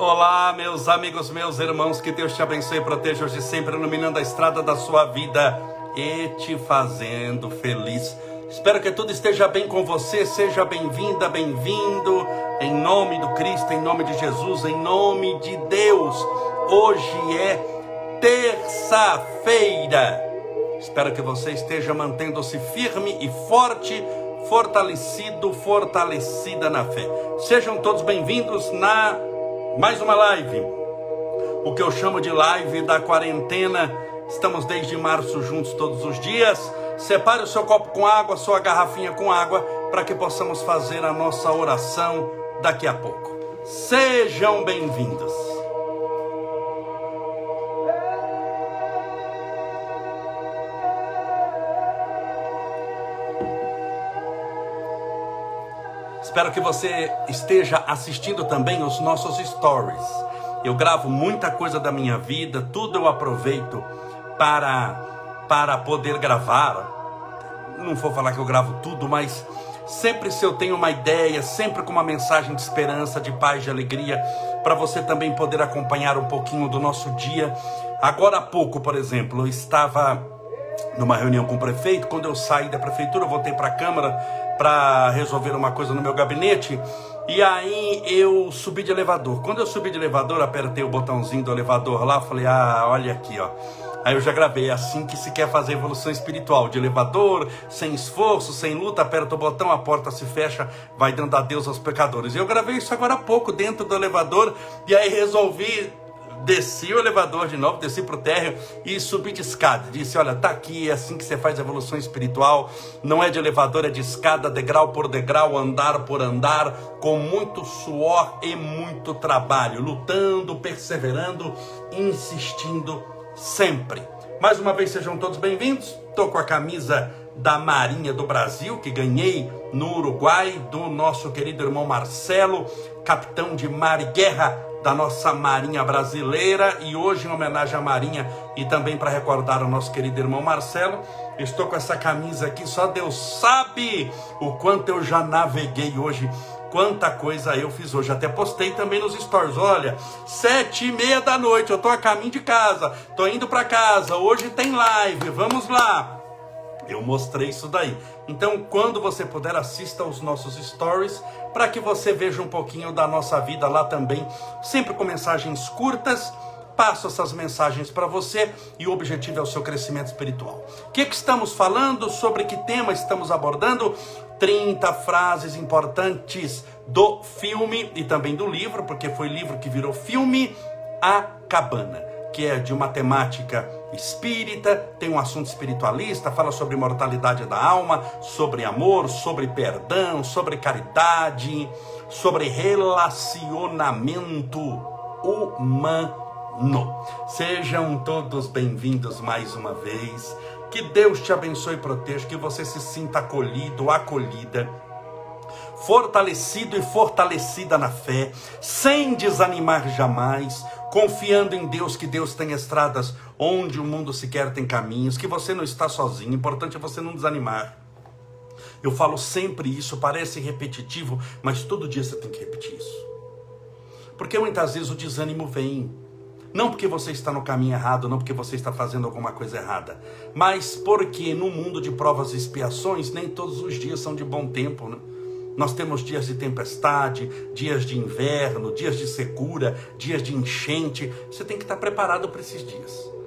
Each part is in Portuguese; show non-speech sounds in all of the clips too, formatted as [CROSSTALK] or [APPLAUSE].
Olá, meus amigos, meus irmãos, que Deus te abençoe e proteja hoje sempre, iluminando a estrada da sua vida e te fazendo feliz. Espero que tudo esteja bem com você, seja bem-vinda, bem-vindo, em nome do Cristo, em nome de Jesus, em nome de Deus. Hoje é terça-feira. Espero que você esteja mantendo-se firme e forte, fortalecido, fortalecida na fé. Sejam todos bem-vindos na mais uma live. O que eu chamo de live da quarentena. Estamos desde março juntos todos os dias. Separe o seu copo com água, sua garrafinha com água, para que possamos fazer a nossa oração daqui a pouco. Sejam bem-vindos. Espero que você esteja assistindo também os nossos stories. Eu gravo muita coisa da minha vida, tudo eu aproveito para para poder gravar. Não vou falar que eu gravo tudo, mas sempre se eu tenho uma ideia, sempre com uma mensagem de esperança, de paz, de alegria, para você também poder acompanhar um pouquinho do nosso dia. Agora há pouco, por exemplo, eu estava numa reunião com o prefeito, quando eu saí da prefeitura, eu voltei para a Câmara para resolver uma coisa no meu gabinete. E aí eu subi de elevador. Quando eu subi de elevador, apertei o botãozinho do elevador lá, falei: "Ah, olha aqui, ó". Aí eu já gravei, é assim que se quer fazer evolução espiritual, de elevador, sem esforço, sem luta, aperta o botão, a porta se fecha, vai dando adeus aos pecadores. Eu gravei isso agora há pouco dentro do elevador e aí resolvi desci o elevador de novo, desci para o térreo e subi de escada. Disse: Olha, tá aqui, é assim que você faz evolução espiritual. Não é de elevador, é de escada, degrau por degrau, andar por andar, com muito suor e muito trabalho, lutando, perseverando, insistindo sempre. Mais uma vez, sejam todos bem-vindos. Estou com a camisa da Marinha do Brasil, que ganhei no Uruguai, do nosso querido irmão Marcelo, capitão de mar e guerra da nossa Marinha brasileira e hoje em homenagem à Marinha e também para recordar o nosso querido irmão Marcelo, estou com essa camisa aqui, só Deus sabe o quanto eu já naveguei hoje, quanta coisa eu fiz hoje, até postei também nos stories, olha, sete e meia da noite, eu estou a caminho de casa, estou indo para casa, hoje tem live, vamos lá, eu mostrei isso daí. Então, quando você puder, assista aos nossos stories para que você veja um pouquinho da nossa vida lá também, sempre com mensagens curtas. Passo essas mensagens para você e o objetivo é o seu crescimento espiritual. O que, que estamos falando? Sobre que tema estamos abordando? 30 frases importantes do filme e também do livro, porque foi livro que virou filme, A Cabana que é de uma temática espírita, tem um assunto espiritualista, fala sobre imortalidade da alma, sobre amor, sobre perdão, sobre caridade, sobre relacionamento humano. Sejam todos bem-vindos mais uma vez. Que Deus te abençoe e proteja, que você se sinta acolhido, acolhida fortalecido e fortalecida na fé, sem desanimar jamais, confiando em Deus que Deus tem estradas onde o mundo sequer tem caminhos, que você não está sozinho, importante é você não desanimar. Eu falo sempre isso, parece repetitivo, mas todo dia você tem que repetir isso. Porque muitas vezes o desânimo vem, não porque você está no caminho errado, não porque você está fazendo alguma coisa errada, mas porque no mundo de provas e expiações, nem todos os dias são de bom tempo, né? Nós temos dias de tempestade, dias de inverno, dias de secura, dias de enchente. Você tem que estar preparado para esses dias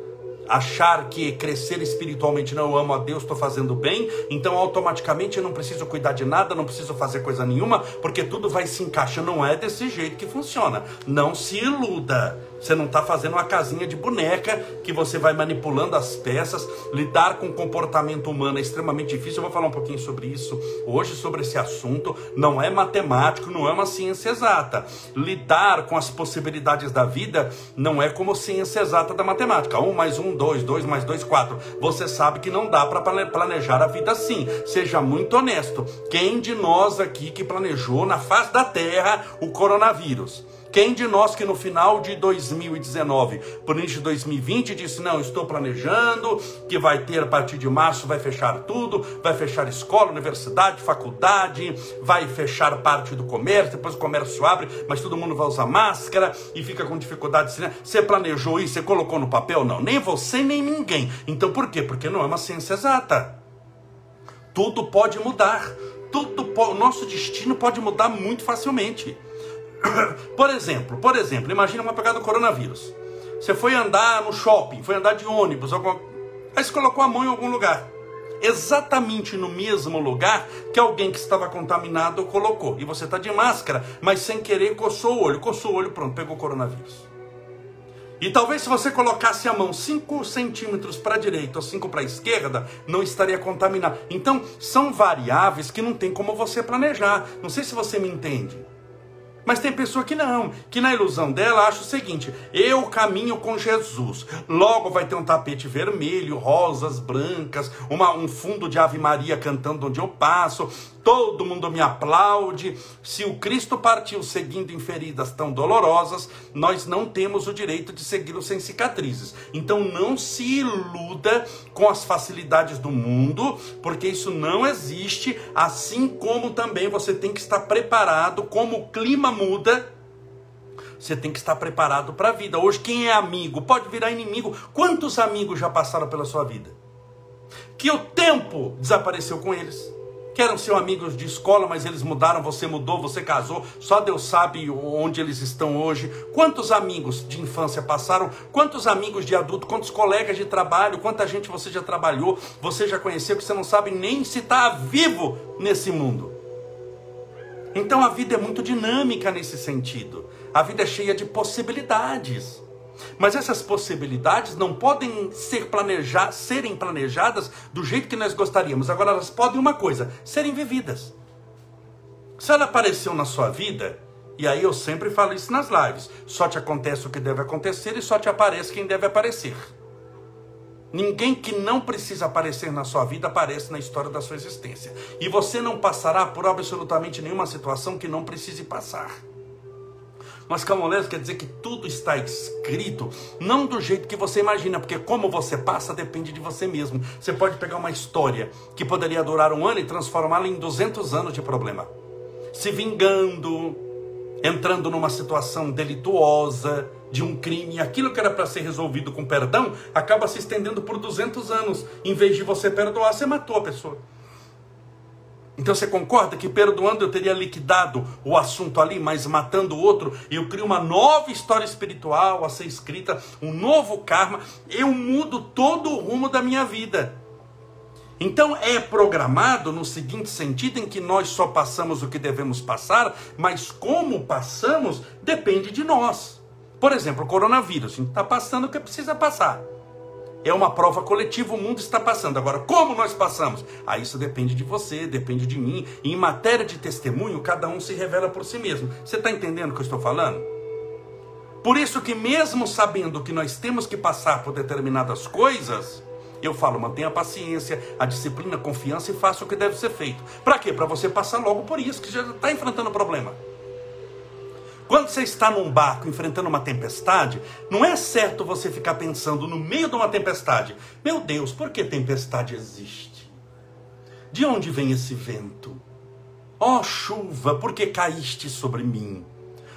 achar que crescer espiritualmente não eu amo a Deus, estou fazendo bem, então automaticamente eu não preciso cuidar de nada, não preciso fazer coisa nenhuma, porque tudo vai se encaixar. Não é desse jeito que funciona. Não se iluda. Você não está fazendo uma casinha de boneca que você vai manipulando as peças. Lidar com o comportamento humano é extremamente difícil. Eu vou falar um pouquinho sobre isso hoje, sobre esse assunto. Não é matemático, não é uma ciência exata. Lidar com as possibilidades da vida não é como ciência exata da matemática. Um mais um, dois, dois mais dois, quatro. Você sabe que não dá para planejar a vida assim. Seja muito honesto. Quem de nós aqui que planejou na face da Terra o coronavírus? Quem de nós que no final de 2019, por início de 2020, disse: Não, estou planejando que vai ter a partir de março, vai fechar tudo, vai fechar escola, universidade, faculdade, vai fechar parte do comércio, depois o comércio abre, mas todo mundo vai usar máscara e fica com dificuldade. Você planejou isso, você colocou no papel? Não, nem você, nem ninguém. Então por quê? Porque não é uma ciência exata. Tudo pode mudar. Tudo, o nosso destino pode mudar muito facilmente. [COUGHS] Por exemplo, por exemplo, imagina uma pegada do coronavírus. Você foi andar no shopping, foi andar de ônibus, alguma... aí você colocou a mão em algum lugar. Exatamente no mesmo lugar que alguém que estava contaminado colocou. E você está de máscara, mas sem querer coçou o olho. Coçou o olho, pronto, pegou o coronavírus. E talvez se você colocasse a mão 5 centímetros para a direita ou 5 para a esquerda, não estaria contaminado. Então, são variáveis que não tem como você planejar. Não sei se você me entende. Mas tem pessoa que não, que na ilusão dela acha o seguinte: eu caminho com Jesus. Logo vai ter um tapete vermelho, rosas brancas, uma, um fundo de Ave Maria cantando onde eu passo, todo mundo me aplaude. Se o Cristo partiu seguindo em feridas tão dolorosas, nós não temos o direito de segui-lo sem cicatrizes. Então não se iluda com as facilidades do mundo, porque isso não existe, assim como também você tem que estar preparado, como o clima muda, você tem que estar preparado para a vida. Hoje, quem é amigo pode virar inimigo. Quantos amigos já passaram pela sua vida? Que o tempo desapareceu com eles que eram seus amigos de escola, mas eles mudaram, você mudou, você casou, só Deus sabe onde eles estão hoje. Quantos amigos de infância passaram? Quantos amigos de adulto? Quantos colegas de trabalho? Quanta gente você já trabalhou? Você já conheceu que você não sabe nem se está vivo nesse mundo? Então a vida é muito dinâmica nesse sentido. A vida é cheia de possibilidades. Mas essas possibilidades não podem ser planejar, serem planejadas do jeito que nós gostaríamos. Agora elas podem uma coisa, serem vividas. Se ela apareceu na sua vida, e aí eu sempre falo isso nas lives, só te acontece o que deve acontecer e só te aparece quem deve aparecer. Ninguém que não precisa aparecer na sua vida aparece na história da sua existência. E você não passará por absolutamente nenhuma situação que não precise passar. Mas camolese quer dizer que tudo está escrito, não do jeito que você imagina, porque como você passa depende de você mesmo. Você pode pegar uma história que poderia durar um ano e transformá-la em 200 anos de problema. Se vingando, entrando numa situação delituosa, de um crime, aquilo que era para ser resolvido com perdão, acaba se estendendo por 200 anos. Em vez de você perdoar, você matou a pessoa. Então você concorda que perdoando eu teria liquidado o assunto ali, mas matando o outro, eu crio uma nova história espiritual a ser escrita, um novo karma, eu mudo todo o rumo da minha vida. Então é programado no seguinte sentido em que nós só passamos o que devemos passar, mas como passamos depende de nós. Por exemplo, o coronavírus, está passando o que precisa passar. É uma prova coletiva, o mundo está passando. Agora, como nós passamos? Ah, isso depende de você, depende de mim. E em matéria de testemunho, cada um se revela por si mesmo. Você está entendendo o que eu estou falando? Por isso que mesmo sabendo que nós temos que passar por determinadas coisas, eu falo, mantenha a paciência, a disciplina, a confiança e faça o que deve ser feito. Para quê? Para você passar logo por isso, que já está enfrentando o problema. Quando você está num barco enfrentando uma tempestade, não é certo você ficar pensando no meio de uma tempestade: meu Deus, por que tempestade existe? De onde vem esse vento? Ó oh, chuva, por que caíste sobre mim?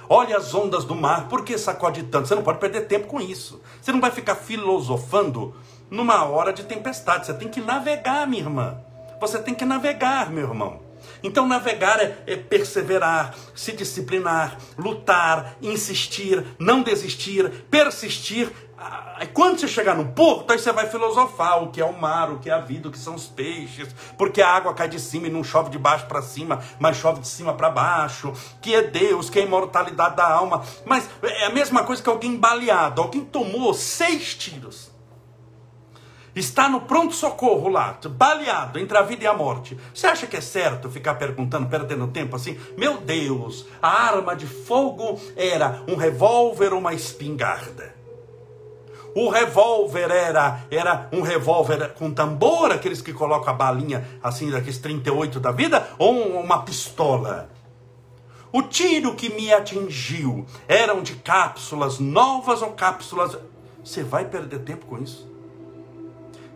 Olha as ondas do mar, por que sacode tanto? Você não pode perder tempo com isso. Você não vai ficar filosofando numa hora de tempestade. Você tem que navegar, minha irmã. Você tem que navegar, meu irmão. Então, navegar é, é, perseverar, se disciplinar, lutar, insistir, não desistir, persistir. Aí, quando você chegar no porto, aí você vai filosofar o que é o mar, o que é a vida, o que são os peixes, porque a água cai de cima e não chove de baixo para cima, mas chove de cima para baixo, que é Deus, que é a imortalidade da alma. Mas é a mesma coisa que alguém baleado, alguém tomou seis tiros está no pronto-socorro lá, baleado entre a vida e a morte. Você acha que é certo ficar perguntando, perdendo tempo assim? Meu Deus, a arma de fogo era um revólver ou uma espingarda? O revólver era, era um revólver com tambor, aqueles que colocam a balinha assim, daqueles 38 da vida, ou uma pistola? O tiro que me atingiu eram de cápsulas novas ou cápsulas. Você vai perder tempo com isso?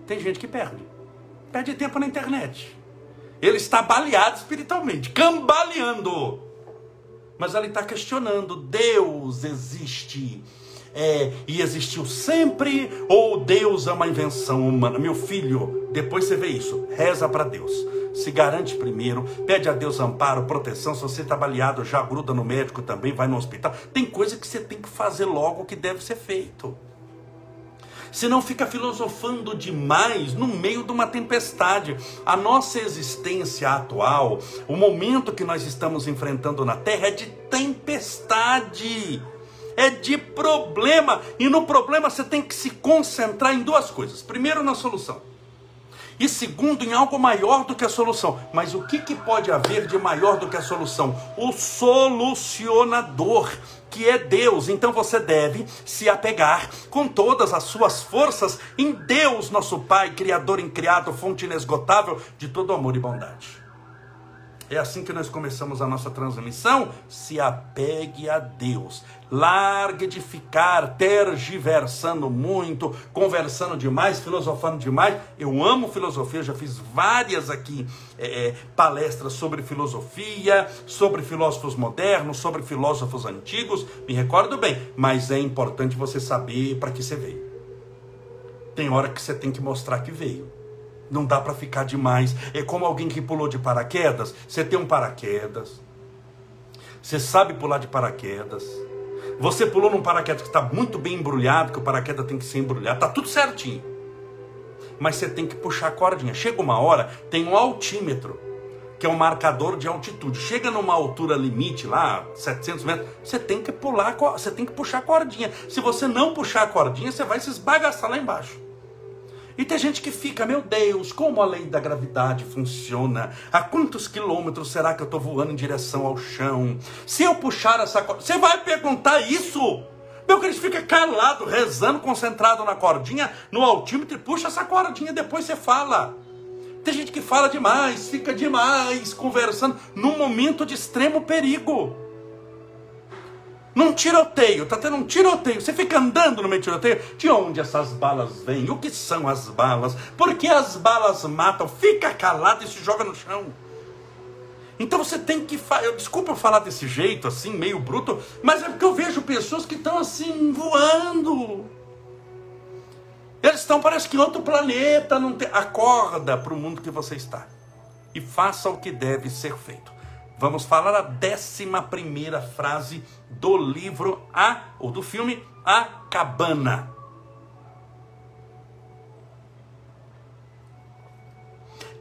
Tem gente que perde. Perde tempo na internet. Ele está baleado espiritualmente, cambaleando. Mas ele está questionando: Deus existe é, e existiu sempre, ou Deus é uma invenção humana? Meu filho, depois você vê isso, reza para Deus. Se garante primeiro, pede a Deus amparo, proteção. Se você está baleado, já gruda no médico também, vai no hospital. Tem coisa que você tem que fazer logo que deve ser feito. Senão fica filosofando demais no meio de uma tempestade. A nossa existência atual, o momento que nós estamos enfrentando na Terra é de tempestade é de problema. E no problema você tem que se concentrar em duas coisas: primeiro, na solução. E segundo, em algo maior do que a solução. Mas o que, que pode haver de maior do que a solução? O solucionador, que é Deus. Então você deve se apegar com todas as suas forças em Deus, nosso Pai, Criador incriado, fonte inesgotável de todo amor e bondade. É assim que nós começamos a nossa transmissão. Se apegue a Deus. Largue de ficar tergiversando muito, conversando demais, filosofando demais. Eu amo filosofia, já fiz várias aqui é, é, palestras sobre filosofia, sobre filósofos modernos, sobre filósofos antigos. Me recordo bem, mas é importante você saber para que você veio. Tem hora que você tem que mostrar que veio. Não dá para ficar demais. É como alguém que pulou de paraquedas. Você tem um paraquedas. Você sabe pular de paraquedas. Você pulou num paraquedas que está muito bem embrulhado, que o paraquedas tem que ser embrulhado. Está tudo certinho. Mas você tem que puxar a cordinha. Chega uma hora, tem um altímetro, que é um marcador de altitude. Chega numa altura limite lá, 700 metros, você tem que pular, você tem que puxar a cordinha. Se você não puxar a cordinha, você vai se esbagaçar lá embaixo. E tem gente que fica, meu Deus, como a lei da gravidade funciona? A quantos quilômetros será que eu estou voando em direção ao chão? Se eu puxar essa corda, você vai perguntar isso? Meu querido, fica calado, rezando, concentrado na cordinha, no altímetro, e puxa essa cordinha, depois você fala. Tem gente que fala demais, fica demais conversando, num momento de extremo perigo. Num tiroteio, tá tendo um tiroteio. Você fica andando no meio do tiroteio. De onde essas balas vêm? O que são as balas? Por que as balas matam? Fica calado e se joga no chão. Então você tem que. Desculpa eu falar desse jeito, assim, meio bruto, mas é porque eu vejo pessoas que estão assim, voando. Eles estão, parece que em outro planeta. Não tem... Acorda para o mundo que você está. E faça o que deve ser feito. Vamos falar a décima primeira frase do livro A, ou do filme A Cabana.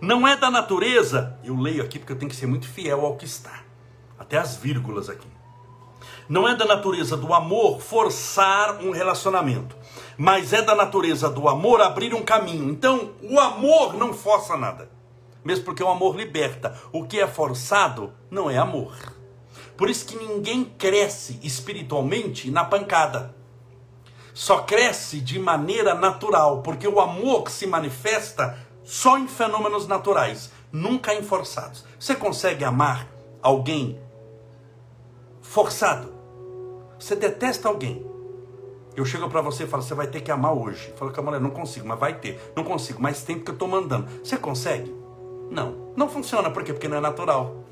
Não é da natureza, eu leio aqui porque eu tenho que ser muito fiel ao que está, até as vírgulas aqui. Não é da natureza do amor forçar um relacionamento, mas é da natureza do amor abrir um caminho. Então, o amor não força nada mesmo porque o amor liberta. O que é forçado não é amor. Por isso que ninguém cresce espiritualmente na pancada. Só cresce de maneira natural, porque o amor se manifesta só em fenômenos naturais, nunca em forçados. Você consegue amar alguém forçado? Você detesta alguém? Eu chego para você e falo, você vai ter que amar hoje. Fala mulher, não consigo, mas vai ter. Não consigo, mas tem porque eu estou mandando. Você consegue? Não, não funciona. Por quê? Porque não é natural.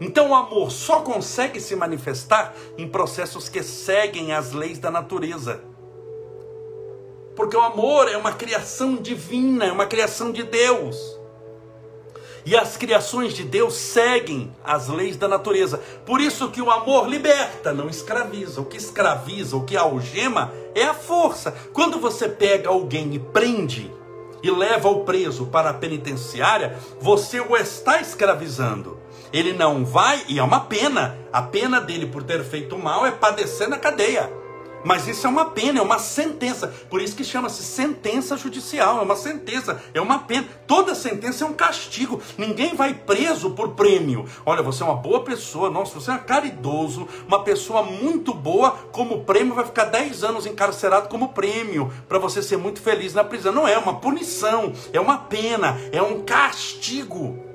Então o amor só consegue se manifestar em processos que seguem as leis da natureza. Porque o amor é uma criação divina, é uma criação de Deus. E as criações de Deus seguem as leis da natureza. Por isso que o amor liberta, não escraviza. O que escraviza, o que algema é a força. Quando você pega alguém e prende, e leva o preso para a penitenciária, você o está escravizando. Ele não vai, e é uma pena. A pena dele por ter feito mal é padecer na cadeia. Mas isso é uma pena, é uma sentença. Por isso que chama-se sentença judicial. É uma sentença, é uma pena. Toda sentença é um castigo. Ninguém vai preso por prêmio. Olha, você é uma boa pessoa, nossa, você é caridoso, uma pessoa muito boa. Como prêmio, vai ficar 10 anos encarcerado como prêmio, para você ser muito feliz na prisão. Não é, é uma punição, é uma pena, é um castigo.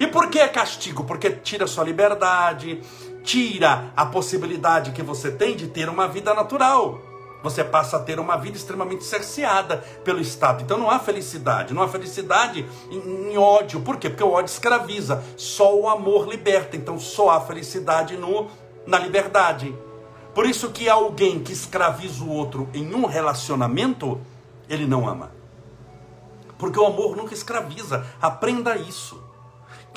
E por que é castigo? Porque tira sua liberdade, tira a possibilidade que você tem de ter uma vida natural. Você passa a ter uma vida extremamente cerceada pelo Estado. Então não há felicidade, não há felicidade em, em ódio. Por quê? Porque o ódio escraviza. Só o amor liberta. Então só há felicidade no, na liberdade. Por isso que alguém que escraviza o outro em um relacionamento, ele não ama. Porque o amor nunca escraviza. Aprenda isso.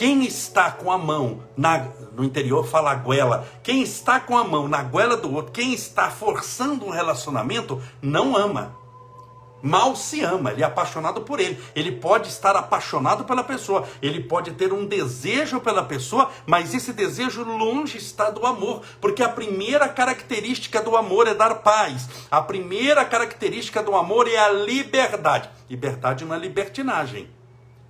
Quem está com a mão na, no interior fala goela. Quem está com a mão na goela do outro, quem está forçando um relacionamento, não ama. Mal se ama, ele é apaixonado por ele. Ele pode estar apaixonado pela pessoa, ele pode ter um desejo pela pessoa, mas esse desejo longe está do amor, porque a primeira característica do amor é dar paz. A primeira característica do amor é a liberdade. Liberdade não é libertinagem.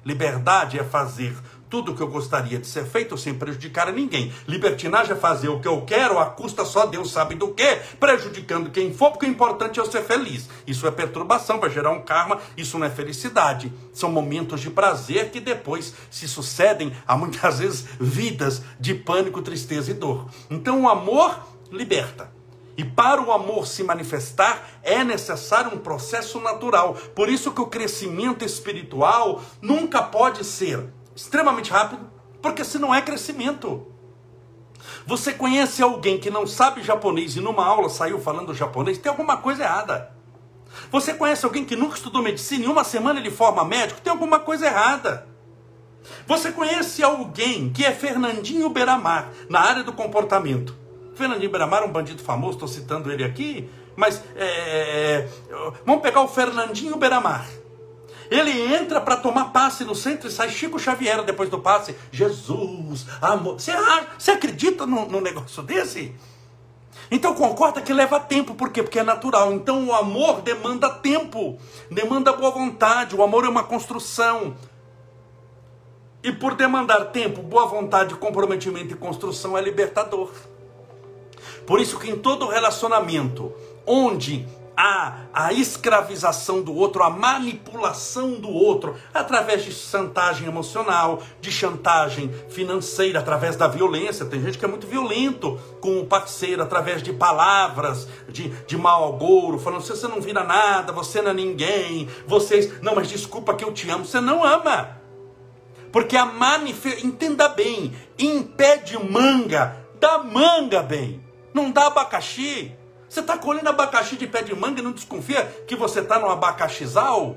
Liberdade é fazer tudo o que eu gostaria de ser feito sem prejudicar a ninguém. Libertinagem é fazer o que eu quero, a custa só Deus sabe do que, prejudicando quem for, porque o importante é eu ser feliz. Isso é perturbação, vai gerar um karma, isso não é felicidade. São momentos de prazer que depois se sucedem a muitas [LAUGHS] vezes vidas de pânico, tristeza e dor. Então o amor liberta. E para o amor se manifestar é necessário um processo natural. Por isso que o crescimento espiritual nunca pode ser extremamente rápido, porque se não é crescimento. Você conhece alguém que não sabe japonês e numa aula saiu falando japonês, tem alguma coisa errada. Você conhece alguém que nunca estudou medicina e uma semana ele forma médico, tem alguma coisa errada. Você conhece alguém que é Fernandinho Beramar, na área do comportamento. Fernandinho Beramar é um bandido famoso, estou citando ele aqui, mas é, é, é vamos pegar o Fernandinho Beramar. Ele entra para tomar passe no centro e sai Chico Xavier depois do passe. Jesus, amor. Você, você acredita num, num negócio desse? Então concorda que leva tempo, por quê? Porque é natural. Então o amor demanda tempo, demanda boa vontade. O amor é uma construção. E por demandar tempo, boa vontade, comprometimento e construção é libertador. Por isso que em todo relacionamento onde a, a escravização do outro, a manipulação do outro, através de chantagem emocional, de chantagem financeira, através da violência. Tem gente que é muito violento com o parceiro, através de palavras, de, de mau agouro, falando: você não vira nada, você não é ninguém, vocês. Não, mas desculpa que eu te amo. Você não ama. Porque a manifestação, entenda bem, impede manga, dá manga bem, não dá abacaxi. Você está colhendo abacaxi de pé de manga e não desconfia que você está no abacaxizal?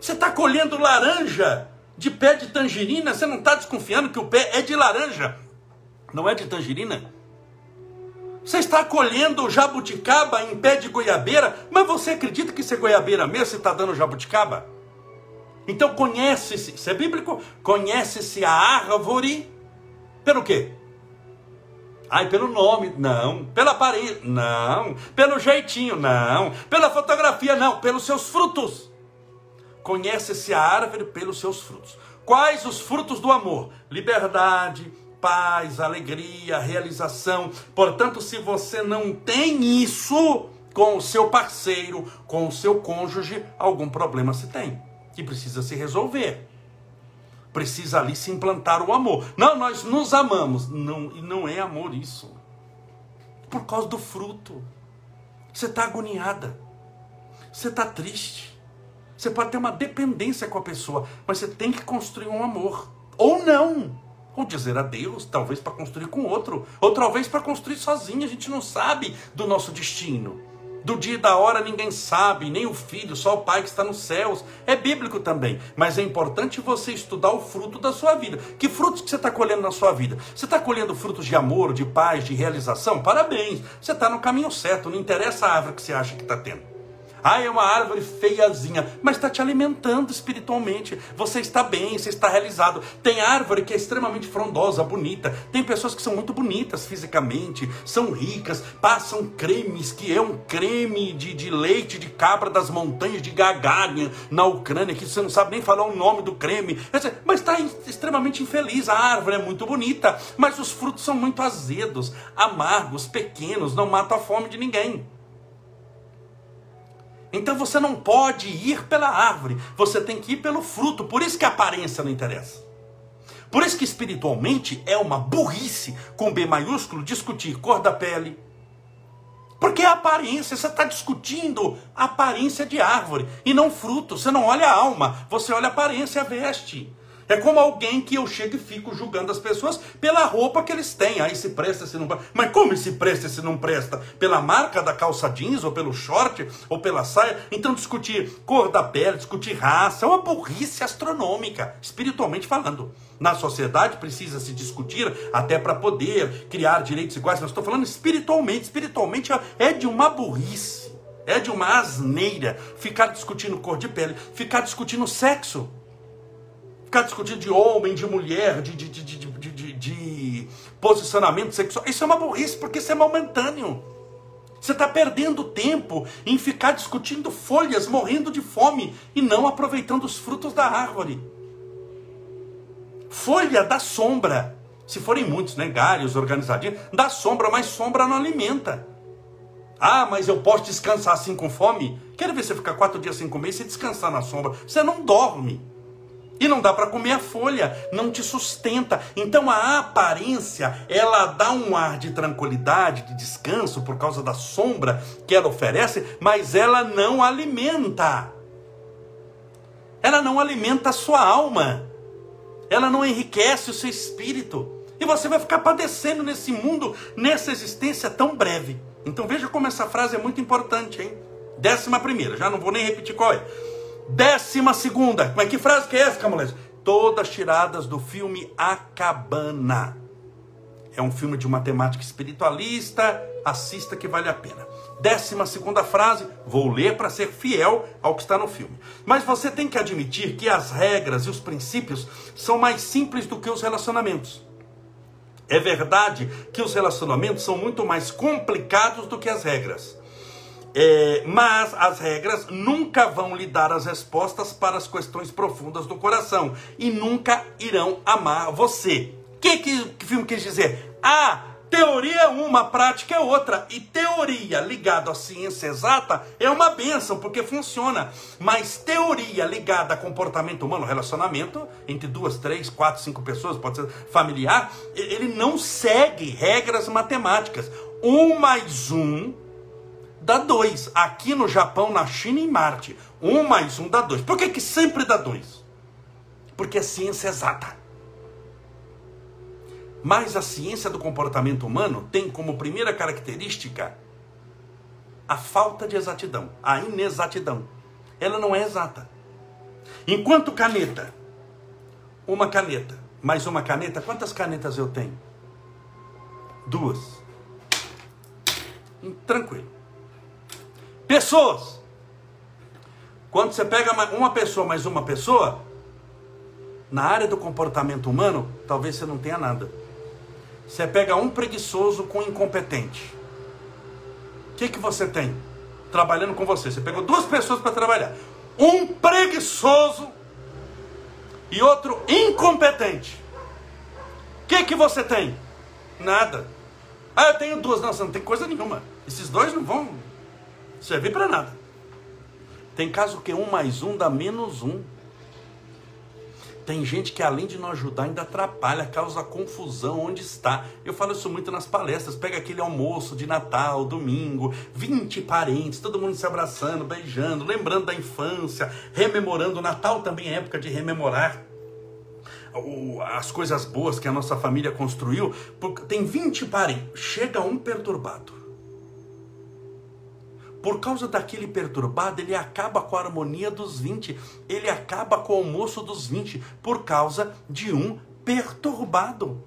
Você está colhendo laranja de pé de tangerina, você não está desconfiando que o pé é de laranja, não é de tangerina? Você está colhendo jabuticaba em pé de goiabeira, mas você acredita que isso é goiabeira mesmo, você está dando jabuticaba? Então conhece-se, isso é bíblico, conhece-se a árvore pelo quê? Ai, pelo nome, não. Pela aparência, não. Pelo jeitinho, não. Pela fotografia, não. Pelos seus frutos. Conhece-se a árvore pelos seus frutos. Quais os frutos do amor? Liberdade, paz, alegria, realização. Portanto, se você não tem isso com o seu parceiro, com o seu cônjuge, algum problema se tem que precisa se resolver. Precisa ali se implantar o amor. Não, nós nos amamos. Não, e não é amor isso. Por causa do fruto. Você está agoniada. Você está triste. Você pode ter uma dependência com a pessoa, mas você tem que construir um amor. Ou não. Ou dizer adeus, talvez para construir com outro. Ou talvez para construir sozinho. A gente não sabe do nosso destino. Do dia e da hora ninguém sabe, nem o filho, só o pai que está nos céus. É bíblico também. Mas é importante você estudar o fruto da sua vida. Que frutos que você está colhendo na sua vida? Você está colhendo frutos de amor, de paz, de realização? Parabéns! Você está no caminho certo. Não interessa a árvore que você acha que está tendo. Ah, é uma árvore feiazinha, mas está te alimentando espiritualmente. Você está bem, você está realizado. Tem árvore que é extremamente frondosa, bonita. Tem pessoas que são muito bonitas fisicamente, são ricas, passam cremes, que é um creme de, de leite de cabra das montanhas de Gagarin na Ucrânia, que você não sabe nem falar o nome do creme. Mas está extremamente infeliz. A árvore é muito bonita, mas os frutos são muito azedos, amargos, pequenos, não matam a fome de ninguém. Então você não pode ir pela árvore, você tem que ir pelo fruto. Por isso que a aparência não interessa. Por isso que espiritualmente é uma burrice, com B maiúsculo, discutir cor da pele. Porque é aparência, você está discutindo a aparência de árvore e não fruto. Você não olha a alma, você olha a aparência, a veste. É como alguém que eu chego e fico julgando as pessoas pela roupa que eles têm. Aí se presta, se não presta. Mas como se presta se não presta? Pela marca da calça jeans, ou pelo short, ou pela saia? Então discutir cor da pele, discutir raça, é uma burrice astronômica, espiritualmente falando. Na sociedade precisa se discutir até para poder criar direitos iguais. Mas estou falando espiritualmente. Espiritualmente é de uma burrice. É de uma asneira ficar discutindo cor de pele, ficar discutindo sexo ficar discutindo de homem, de mulher, de, de, de, de, de posicionamento sexual. Isso é uma burrice, porque isso é momentâneo. Você está perdendo tempo em ficar discutindo folhas, morrendo de fome e não aproveitando os frutos da árvore. Folha dá sombra. Se forem muitos, né? Galhos organizadinhos, dá sombra, mas sombra não alimenta. Ah, mas eu posso descansar assim com fome? Quero ver você ficar quatro dias sem comer e você descansar na sombra. Você não dorme. E não dá para comer a folha, não te sustenta. Então a aparência, ela dá um ar de tranquilidade, de descanso por causa da sombra que ela oferece, mas ela não alimenta. Ela não alimenta a sua alma. Ela não enriquece o seu espírito. E você vai ficar padecendo nesse mundo, nessa existência tão breve. Então veja como essa frase é muito importante, hein? Décima primeira, já não vou nem repetir qual é. Décima segunda. Mas que frase que é essa, Camulés? Todas tiradas do filme A Cabana. É um filme de uma temática espiritualista. Assista que vale a pena. Décima segunda frase, vou ler para ser fiel ao que está no filme. Mas você tem que admitir que as regras e os princípios são mais simples do que os relacionamentos. É verdade que os relacionamentos são muito mais complicados do que as regras. É, mas as regras nunca vão lhe dar as respostas para as questões profundas do coração e nunca irão amar você. O que, que, que filme quis dizer? A teoria é uma, prática é outra. E teoria ligada à ciência exata é uma benção, porque funciona. Mas teoria ligada a comportamento humano, relacionamento entre duas, três, quatro, cinco pessoas, pode ser familiar, ele não segue regras matemáticas. Um mais um dá 2. Aqui no Japão, na China e em Marte. 1 um mais 1 um dá 2. Por que, que sempre dá 2? Porque é ciência exata. Mas a ciência do comportamento humano tem como primeira característica a falta de exatidão, a inexatidão. Ela não é exata. Enquanto caneta, uma caneta, mais uma caneta, quantas canetas eu tenho? Duas. Tranquilo. Pessoas. Quando você pega uma pessoa mais uma pessoa, na área do comportamento humano, talvez você não tenha nada. Você pega um preguiçoso com um incompetente. O que, que você tem? Trabalhando com você. Você pegou duas pessoas para trabalhar. Um preguiçoso e outro incompetente. O que, que você tem? Nada. Ah, eu tenho duas. Não, você não tem coisa nenhuma. Esses dois não vão servir para nada. Tem caso que um mais um dá menos um. Tem gente que além de não ajudar ainda atrapalha, causa confusão onde está. Eu falo isso muito nas palestras. Pega aquele almoço de Natal, domingo, 20 parentes, todo mundo se abraçando, beijando, lembrando da infância, rememorando. O Natal também é época de rememorar as coisas boas que a nossa família construiu. Tem 20 parentes, chega um perturbado por causa daquele perturbado, ele acaba com a harmonia dos 20, ele acaba com o almoço dos 20, por causa de um perturbado.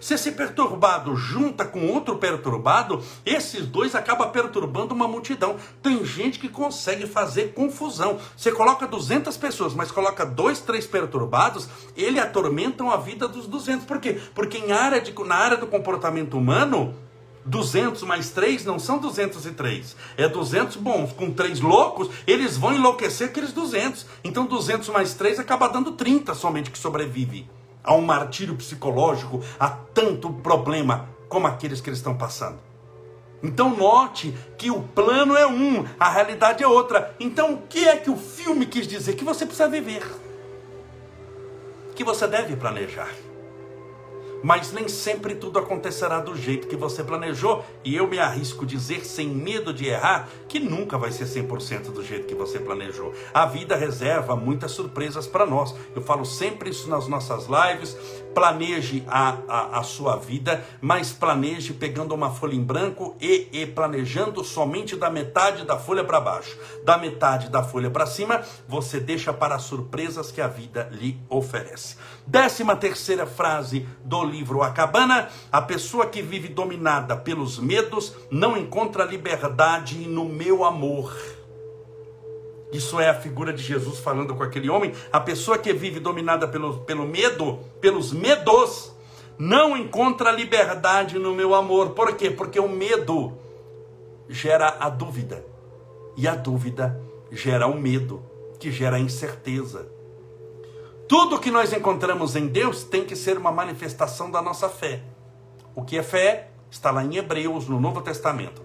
Se esse perturbado junta com outro perturbado, esses dois acabam perturbando uma multidão. Tem gente que consegue fazer confusão. Você coloca 200 pessoas, mas coloca dois, três perturbados, ele atormentam a vida dos 200. Por quê? Porque em área de, na área do comportamento humano, 200 mais 3 não são 203. É 200 bons. Com 3 loucos, eles vão enlouquecer aqueles 200. Então 200 mais 3 acaba dando 30 somente que sobrevive a um martírio psicológico, a tanto problema como aqueles que eles estão passando. Então note que o plano é um, a realidade é outra. Então o que é que o filme quis dizer? Que você precisa viver. que você deve planejar mas nem sempre tudo acontecerá do jeito que você planejou, e eu me arrisco dizer, sem medo de errar, que nunca vai ser 100% do jeito que você planejou. A vida reserva muitas surpresas para nós. Eu falo sempre isso nas nossas lives. Planeje a, a, a sua vida, mas planeje pegando uma folha em branco e, e planejando somente da metade da folha para baixo. Da metade da folha para cima, você deixa para as surpresas que a vida lhe oferece. Décima terceira frase do livro A Cabana, a pessoa que vive dominada pelos medos não encontra liberdade no meu amor. Isso é a figura de Jesus falando com aquele homem. A pessoa que vive dominada pelo, pelo medo, pelos medos, não encontra liberdade no meu amor. Por quê? Porque o medo gera a dúvida. E a dúvida gera o medo, que gera a incerteza. Tudo que nós encontramos em Deus tem que ser uma manifestação da nossa fé. O que é fé? Está lá em Hebreus, no Novo Testamento.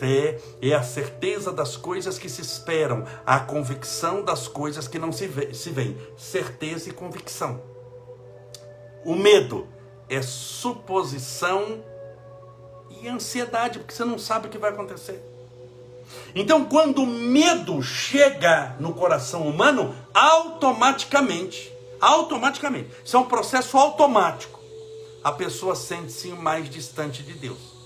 Fé é a certeza das coisas que se esperam, a convicção das coisas que não se, vê, se veem. Certeza e convicção. O medo é suposição e ansiedade, porque você não sabe o que vai acontecer. Então, quando o medo chega no coração humano, automaticamente, automaticamente, isso é um processo automático, a pessoa sente-se mais distante de Deus.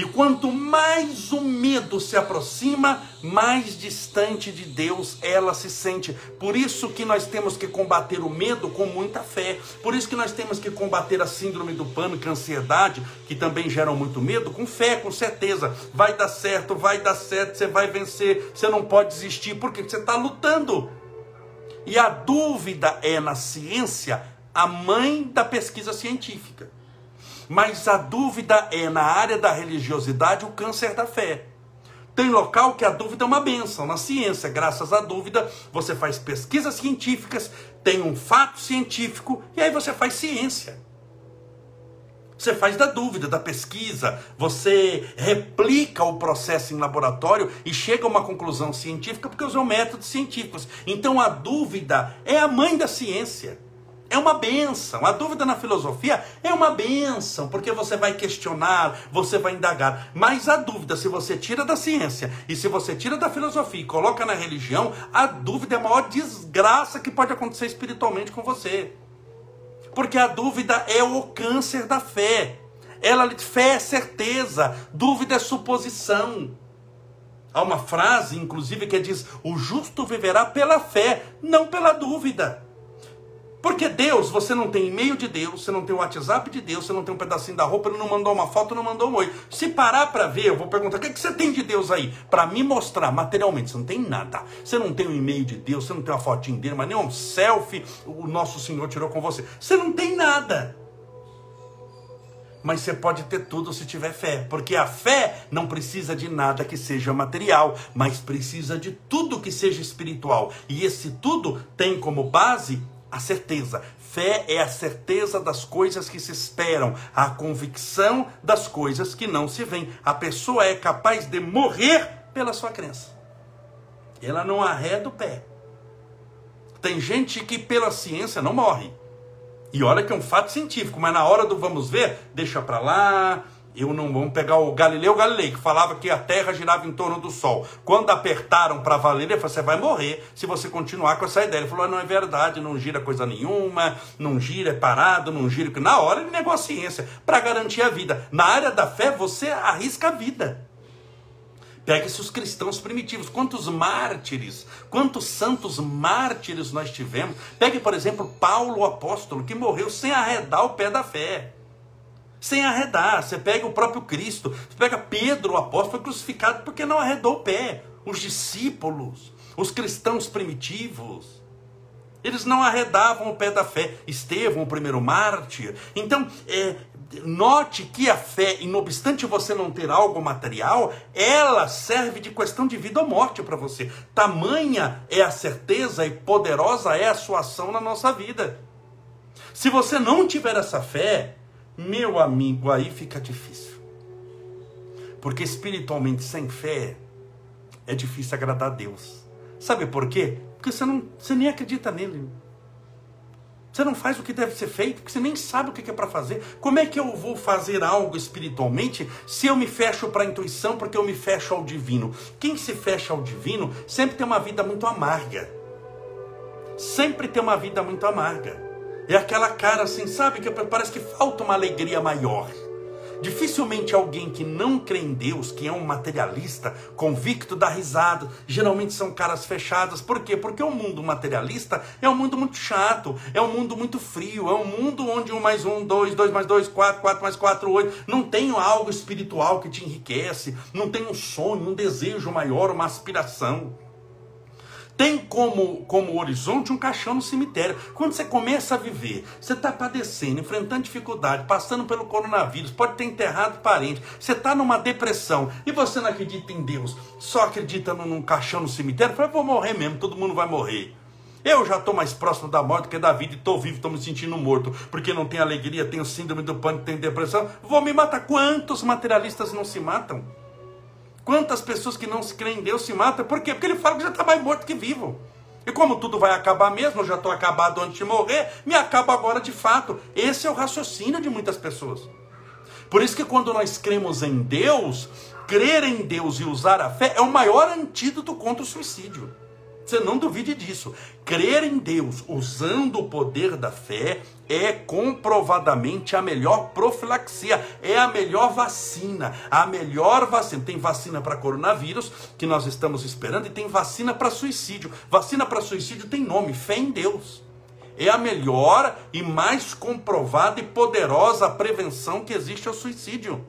E quanto mais o medo se aproxima, mais distante de Deus ela se sente. Por isso que nós temos que combater o medo com muita fé. Por isso que nós temos que combater a síndrome do pânico, a ansiedade, que também geram muito medo, com fé, com certeza. Vai dar certo, vai dar certo, você vai vencer, você não pode desistir, porque você está lutando. E a dúvida é na ciência a mãe da pesquisa científica. Mas a dúvida é, na área da religiosidade, o câncer da fé. Tem local que a dúvida é uma benção. Na ciência, graças à dúvida, você faz pesquisas científicas, tem um fato científico e aí você faz ciência. Você faz da dúvida, da pesquisa, você replica o processo em laboratório e chega a uma conclusão científica porque usou métodos científicos. Então a dúvida é a mãe da ciência. É uma benção. A dúvida na filosofia é uma benção, porque você vai questionar, você vai indagar. Mas a dúvida, se você tira da ciência e se você tira da filosofia e coloca na religião, a dúvida é a maior desgraça que pode acontecer espiritualmente com você. Porque a dúvida é o câncer da fé. Ela fé é certeza, dúvida é suposição. Há uma frase, inclusive, que diz: "O justo viverá pela fé, não pela dúvida". Porque Deus, você não tem e-mail de Deus, você não tem o WhatsApp de Deus, você não tem um pedacinho da roupa, ele não mandou uma foto, não mandou um oi. Se parar para ver, eu vou perguntar: o que, é que você tem de Deus aí? Para me mostrar materialmente, você não tem nada. Você não tem um e-mail de Deus, você não tem uma fotinho dele, mas nem um selfie o nosso Senhor tirou com você. Você não tem nada. Mas você pode ter tudo se tiver fé, porque a fé não precisa de nada que seja material, mas precisa de tudo que seja espiritual. E esse tudo tem como base a certeza. Fé é a certeza das coisas que se esperam, a convicção das coisas que não se veem. A pessoa é capaz de morrer pela sua crença. Ela não arreda o pé. Tem gente que pela ciência não morre. E olha que é um fato científico, mas na hora do vamos ver, deixa para lá, eu não vamos pegar o Galileu Galilei, que falava que a Terra girava em torno do Sol. Quando apertaram para valer, ele falou: você vai morrer se você continuar com essa ideia. Ele falou: não é verdade, não gira coisa nenhuma, não gira, é parado, não gira. Na hora ele negou a ciência para garantir a vida. Na área da fé, você arrisca a vida. Pegue-se os cristãos primitivos. Quantos mártires, quantos santos mártires nós tivemos. Pegue, por exemplo, Paulo o apóstolo, que morreu sem arredar o pé da fé sem arredar. Você pega o próprio Cristo, você pega Pedro, o apóstolo, foi crucificado porque não arredou o pé. Os discípulos, os cristãos primitivos, eles não arredavam o pé da fé. Estevão, o primeiro mártir. Então, é, note que a fé, e não obstante você não ter algo material, ela serve de questão de vida ou morte para você. Tamanha é a certeza e poderosa é a sua ação na nossa vida. Se você não tiver essa fé, meu amigo, aí fica difícil. Porque espiritualmente sem fé é difícil agradar a Deus. Sabe por quê? Porque você, não, você nem acredita nele. Você não faz o que deve ser feito, porque você nem sabe o que é para fazer. Como é que eu vou fazer algo espiritualmente se eu me fecho para a intuição, porque eu me fecho ao divino? Quem se fecha ao divino sempre tem uma vida muito amarga. Sempre tem uma vida muito amarga. É aquela cara assim, sabe, que parece que falta uma alegria maior. Dificilmente alguém que não crê em Deus, que é um materialista, convicto da risada, geralmente são caras fechadas. Por quê? Porque o mundo materialista é um mundo muito chato, é um mundo muito frio, é um mundo onde um mais um, dois, dois mais dois, quatro, quatro mais quatro, oito. Não tem algo espiritual que te enriquece, não tem um sonho, um desejo maior, uma aspiração tem como, como horizonte um caixão no cemitério. Quando você começa a viver, você está padecendo, enfrentando dificuldade, passando pelo coronavírus, pode ter enterrado parente, você está numa depressão e você não acredita em Deus, só acredita num, caixão no cemitério, fala, vou morrer mesmo, todo mundo vai morrer. Eu já estou mais próximo da morte que da vida e estou vivo, estou me sentindo morto, porque não tenho alegria, tenho síndrome do pânico, tenho depressão. Vou me matar. Quantos materialistas não se matam? Quantas pessoas que não se creem em Deus se matam? Por quê? Porque ele fala que já está mais morto que vivo. E como tudo vai acabar mesmo, eu já estou acabado antes de morrer, me acaba agora de fato. Esse é o raciocínio de muitas pessoas. Por isso que quando nós cremos em Deus, crer em Deus e usar a fé é o maior antídoto contra o suicídio. Você não duvide disso. Crer em Deus usando o poder da fé é comprovadamente a melhor profilaxia, é a melhor vacina. A melhor vacina. Tem vacina para coronavírus, que nós estamos esperando, e tem vacina para suicídio. Vacina para suicídio tem nome: fé em Deus. É a melhor e mais comprovada e poderosa prevenção que existe ao suicídio.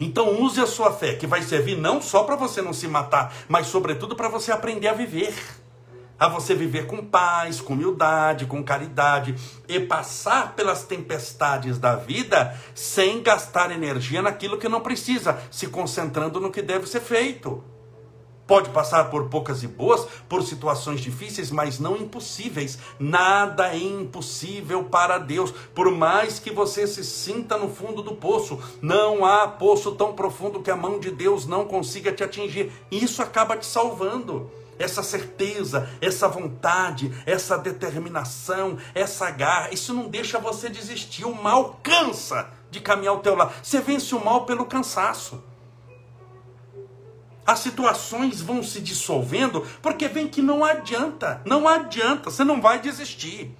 Então use a sua fé, que vai servir não só para você não se matar, mas sobretudo para você aprender a viver. A você viver com paz, com humildade, com caridade e passar pelas tempestades da vida sem gastar energia naquilo que não precisa, se concentrando no que deve ser feito. Pode passar por poucas e boas, por situações difíceis, mas não impossíveis. Nada é impossível para Deus. Por mais que você se sinta no fundo do poço, não há poço tão profundo que a mão de Deus não consiga te atingir. Isso acaba te salvando essa certeza, essa vontade, essa determinação, essa garra, isso não deixa você desistir. O mal cansa de caminhar ao teu lado. Você vence o mal pelo cansaço. As situações vão se dissolvendo porque vem que não adianta, não adianta, você não vai desistir.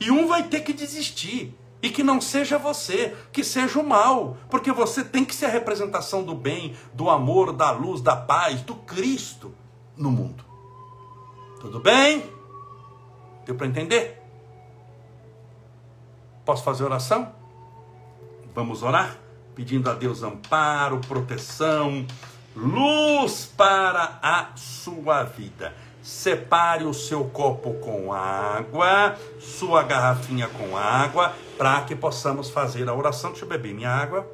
E um vai ter que desistir. E que não seja você, que seja o mal, porque você tem que ser a representação do bem, do amor, da luz, da paz, do Cristo no mundo. Tudo bem? Deu para entender? Posso fazer oração? Vamos orar? Pedindo a Deus amparo, proteção, luz para a sua vida. Separe o seu copo com água, sua garrafinha com água, para que possamos fazer a oração. Deixa eu beber minha água.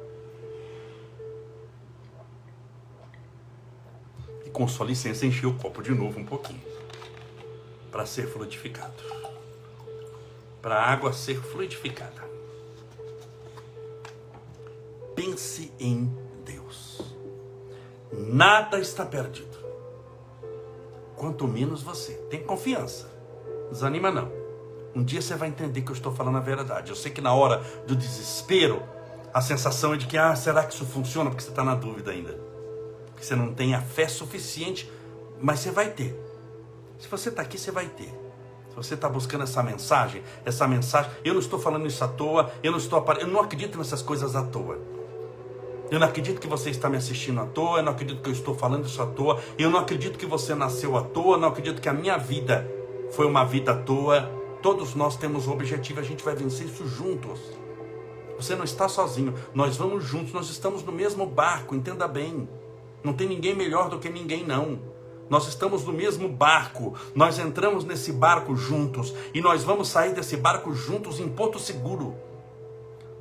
E com sua licença, encher o copo de novo um pouquinho. Para ser fluidificado. Para a água ser fluidificada. Pense em Nada está perdido. Quanto menos você. Tem confiança. Desanima não. Um dia você vai entender que eu estou falando a verdade. Eu sei que na hora do desespero, a sensação é de que, ah, será que isso funciona? Porque você está na dúvida ainda. Porque você não tem a fé suficiente, mas você vai ter. Se você está aqui, você vai ter. Se você está buscando essa mensagem, essa mensagem, eu não estou falando isso à toa, eu não estou, eu não acredito nessas coisas à toa. Eu não acredito que você está me assistindo à toa, eu não acredito que eu estou falando isso à toa, eu não acredito que você nasceu à toa, eu não acredito que a minha vida foi uma vida à toa. Todos nós temos um objetivo, a gente vai vencer isso juntos. Você não está sozinho, nós vamos juntos, nós estamos no mesmo barco, entenda bem. Não tem ninguém melhor do que ninguém, não. Nós estamos no mesmo barco, nós entramos nesse barco juntos e nós vamos sair desse barco juntos em Porto Seguro.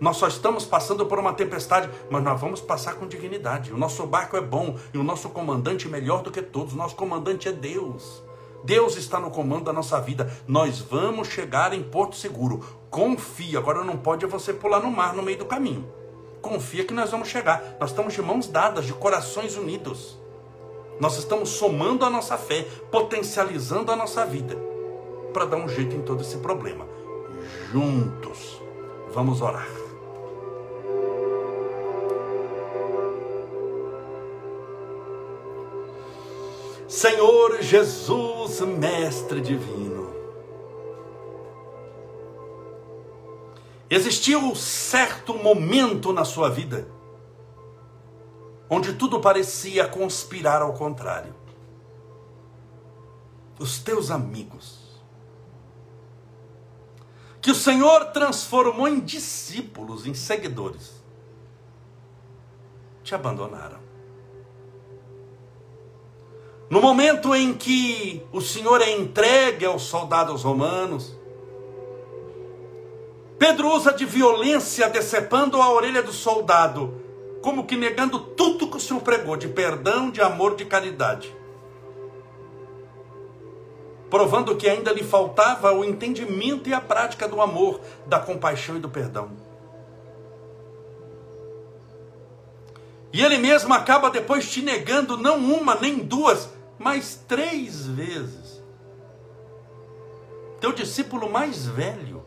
Nós só estamos passando por uma tempestade, mas nós vamos passar com dignidade. O nosso barco é bom e o nosso comandante é melhor do que todos. Nosso comandante é Deus. Deus está no comando da nossa vida. Nós vamos chegar em Porto Seguro. Confia. Agora não pode você pular no mar no meio do caminho. Confia que nós vamos chegar. Nós estamos de mãos dadas, de corações unidos. Nós estamos somando a nossa fé, potencializando a nossa vida para dar um jeito em todo esse problema. juntos. Vamos orar. Senhor Jesus, Mestre Divino, existiu certo momento na sua vida onde tudo parecia conspirar ao contrário. Os teus amigos, que o Senhor transformou em discípulos, em seguidores, te abandonaram. No momento em que o Senhor é entregue aos soldados romanos, Pedro usa de violência decepando a orelha do soldado, como que negando tudo que o Senhor pregou de perdão, de amor, de caridade. Provando que ainda lhe faltava o entendimento e a prática do amor, da compaixão e do perdão. E ele mesmo acaba depois te negando não uma nem duas, mas três vezes. Teu discípulo mais velho,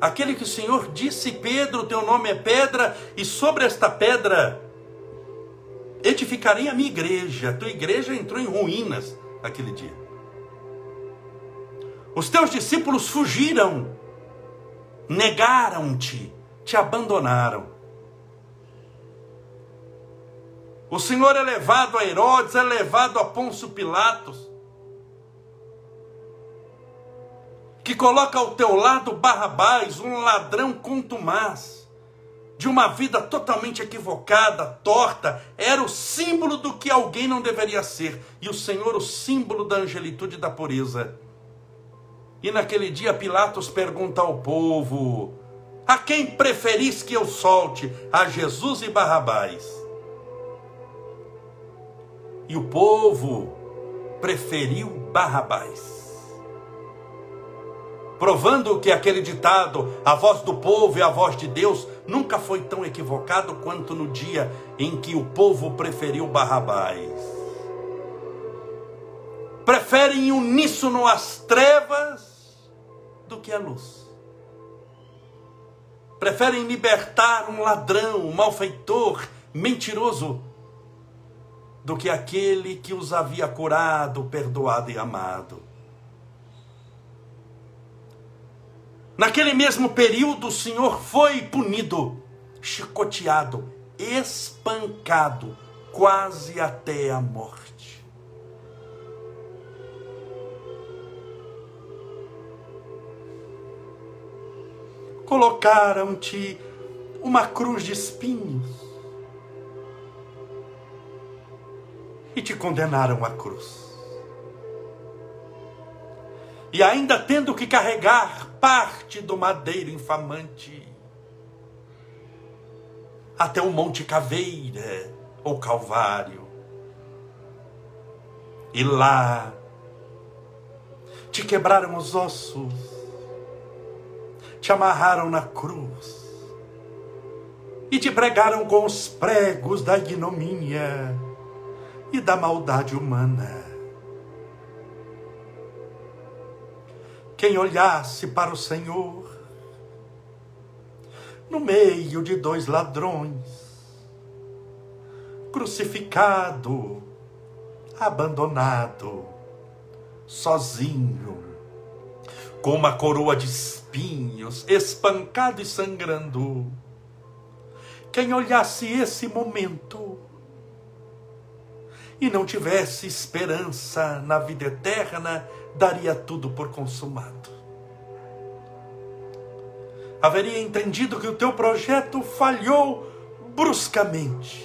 aquele que o Senhor disse: Pedro, teu nome é pedra, e sobre esta pedra edificarei a minha igreja. A tua igreja entrou em ruínas aquele dia. Os teus discípulos fugiram, negaram-te, te abandonaram. O Senhor é levado a Herodes, é levado a Pôncio Pilatos, que coloca ao teu lado Barrabás, um ladrão contumaz, de uma vida totalmente equivocada, torta, era o símbolo do que alguém não deveria ser, e o Senhor o símbolo da angelitude e da pureza. E naquele dia Pilatos pergunta ao povo: A quem preferis que eu solte? A Jesus e Barrabás? E o povo preferiu Barrabás. Provando que aquele ditado, a voz do povo e a voz de Deus, nunca foi tão equivocado quanto no dia em que o povo preferiu Barrabás. Preferem uníssono as trevas do que a luz. Preferem libertar um ladrão, um malfeitor, mentiroso, do que aquele que os havia curado, perdoado e amado. Naquele mesmo período, o Senhor foi punido, chicoteado, espancado, quase até a morte. Colocaram-te uma cruz de espinhos e te condenaram à cruz. E ainda tendo que carregar parte do madeiro infamante até o Monte Caveira ou Calvário. E lá te quebraram os ossos, te amarraram na cruz e te pregaram com os pregos da ignomínia e da maldade humana. Quem olhasse para o Senhor no meio de dois ladrões, crucificado, abandonado, sozinho, com uma coroa de espinhos, espancado e sangrando. Quem olhasse esse momento e não tivesse esperança na vida eterna, daria tudo por consumado. Haveria entendido que o teu projeto falhou bruscamente,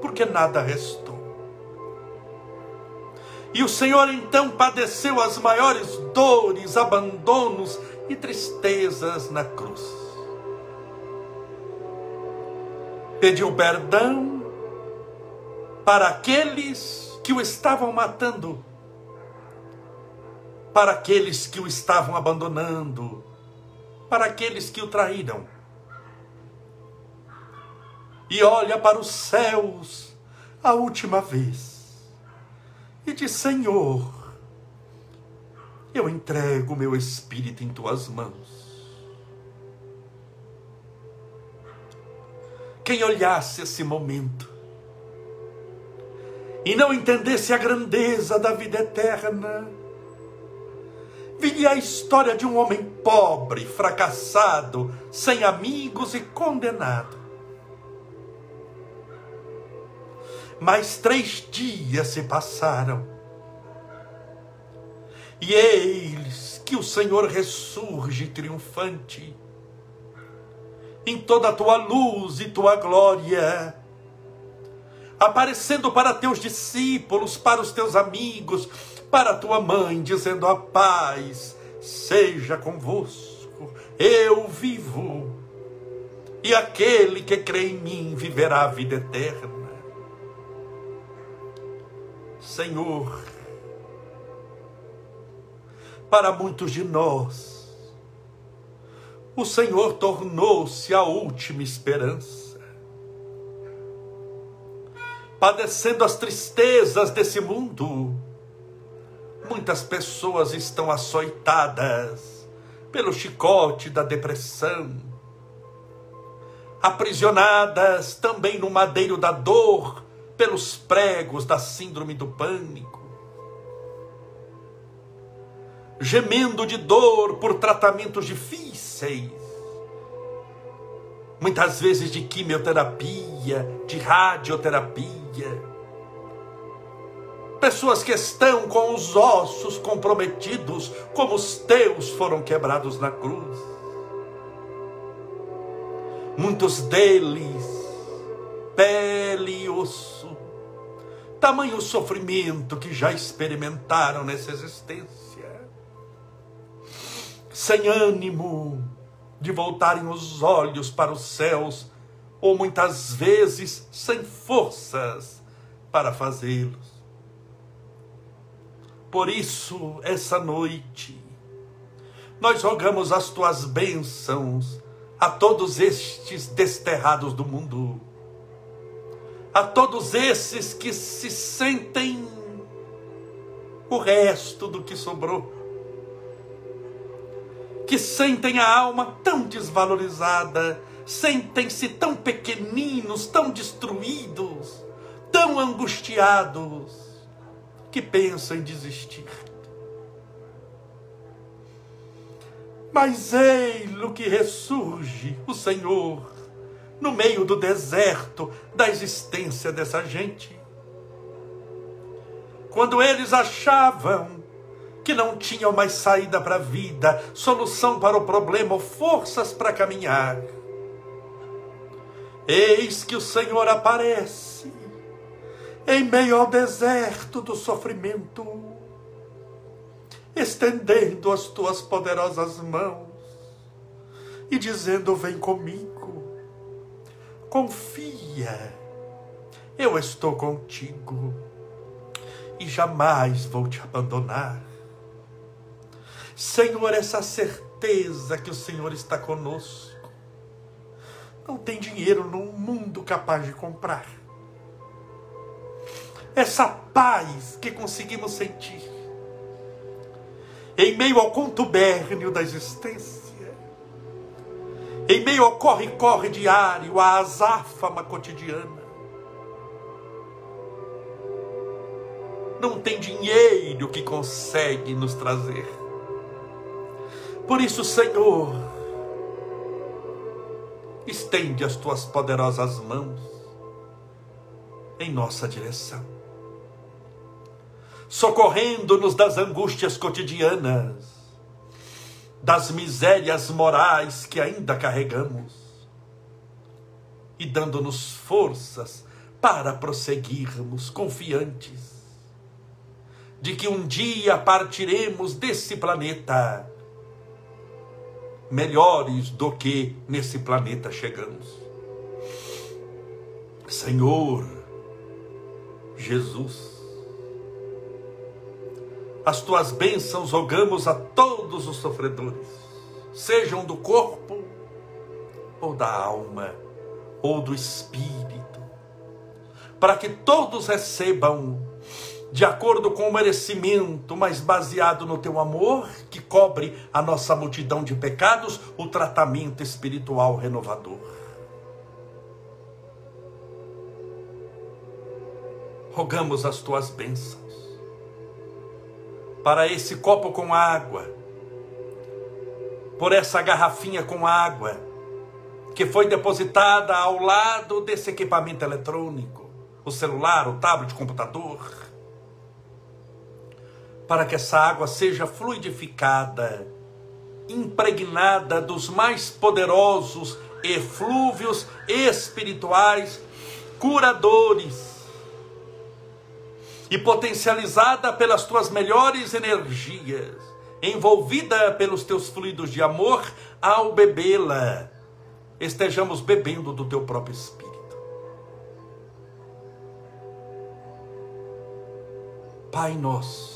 porque nada restou. E o Senhor então padeceu as maiores dores, abandonos e tristezas na cruz. Pediu perdão para aqueles que o estavam matando, para aqueles que o estavam abandonando, para aqueles que o traíram. E olha para os céus a última vez e diz: Senhor, eu entrego meu espírito em tuas mãos. Quem olhasse esse momento e não entendesse a grandeza da vida eterna, viria a história de um homem pobre, fracassado, sem amigos e condenado. Mas três dias se passaram. E eis que o Senhor ressurge triunfante. Em toda a tua luz e tua glória, aparecendo para teus discípulos, para os teus amigos, para tua mãe, dizendo: A paz seja convosco, eu vivo, e aquele que crê em mim viverá a vida eterna. Senhor, para muitos de nós, o Senhor tornou-se a última esperança. Padecendo as tristezas desse mundo, muitas pessoas estão açoitadas pelo chicote da depressão, aprisionadas também no madeiro da dor pelos pregos da síndrome do pânico. Gemendo de dor por tratamentos difíceis, muitas vezes de quimioterapia, de radioterapia. Pessoas que estão com os ossos comprometidos, como os teus foram quebrados na cruz. Muitos deles, pele e osso, tamanho sofrimento que já experimentaram nessa existência sem ânimo de voltarem os olhos para os céus, ou muitas vezes sem forças para fazê-los. Por isso, essa noite, nós rogamos as tuas bênçãos a todos estes desterrados do mundo, a todos esses que se sentem o resto do que sobrou que sentem a alma tão desvalorizada, sentem-se tão pequeninos, tão destruídos, tão angustiados, que pensam em desistir. Mas ei-lo que ressurge o Senhor no meio do deserto da existência dessa gente. Quando eles achavam que não tinham mais saída para a vida, solução para o problema forças para caminhar. Eis que o Senhor aparece em meio ao deserto do sofrimento, estendendo as tuas poderosas mãos e dizendo: Vem comigo, confia, eu estou contigo e jamais vou te abandonar. Senhor, essa certeza que o Senhor está conosco. Não tem dinheiro no mundo capaz de comprar. Essa paz que conseguimos sentir em meio ao contubérnio da existência, em meio ao corre-corre diário, à azáfama cotidiana. Não tem dinheiro que consegue nos trazer. Por isso, Senhor, estende as tuas poderosas mãos em nossa direção, socorrendo-nos das angústias cotidianas, das misérias morais que ainda carregamos e dando-nos forças para prosseguirmos confiantes de que um dia partiremos desse planeta melhores do que nesse planeta chegamos. Senhor Jesus, as tuas bênçãos rogamos a todos os sofredores, sejam do corpo ou da alma ou do espírito, para que todos recebam de acordo com o merecimento, mas baseado no teu amor, que cobre a nossa multidão de pecados, o tratamento espiritual renovador. Rogamos as tuas bênçãos para esse copo com água, por essa garrafinha com água, que foi depositada ao lado desse equipamento eletrônico, o celular, o tablet, o computador para que essa água seja fluidificada, impregnada dos mais poderosos eflúvios espirituais, curadores, e potencializada pelas tuas melhores energias, envolvida pelos teus fluidos de amor, ao bebê-la, estejamos bebendo do teu próprio Espírito. Pai nosso,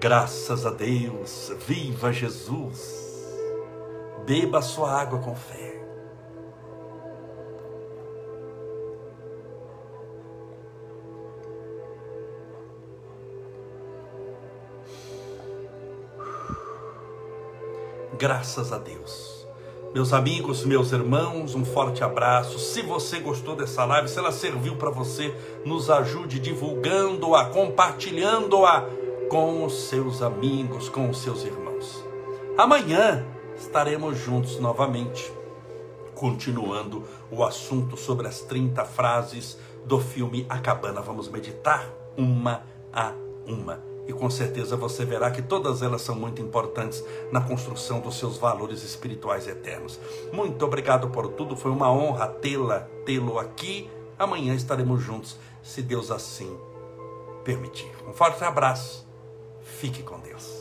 Graças a Deus, viva Jesus. Beba a sua água com fé. Graças a Deus. Meus amigos, meus irmãos, um forte abraço. Se você gostou dessa live, se ela serviu para você, nos ajude divulgando-a, compartilhando-a com os seus amigos, com os seus irmãos. Amanhã estaremos juntos novamente, continuando o assunto sobre as 30 frases do filme A Cabana. Vamos meditar uma a uma. E com certeza você verá que todas elas são muito importantes na construção dos seus valores espirituais eternos. Muito obrigado por tudo, foi uma honra tê-la, tê-lo aqui. Amanhã estaremos juntos, se Deus assim permitir. Um forte abraço Fique com Deus.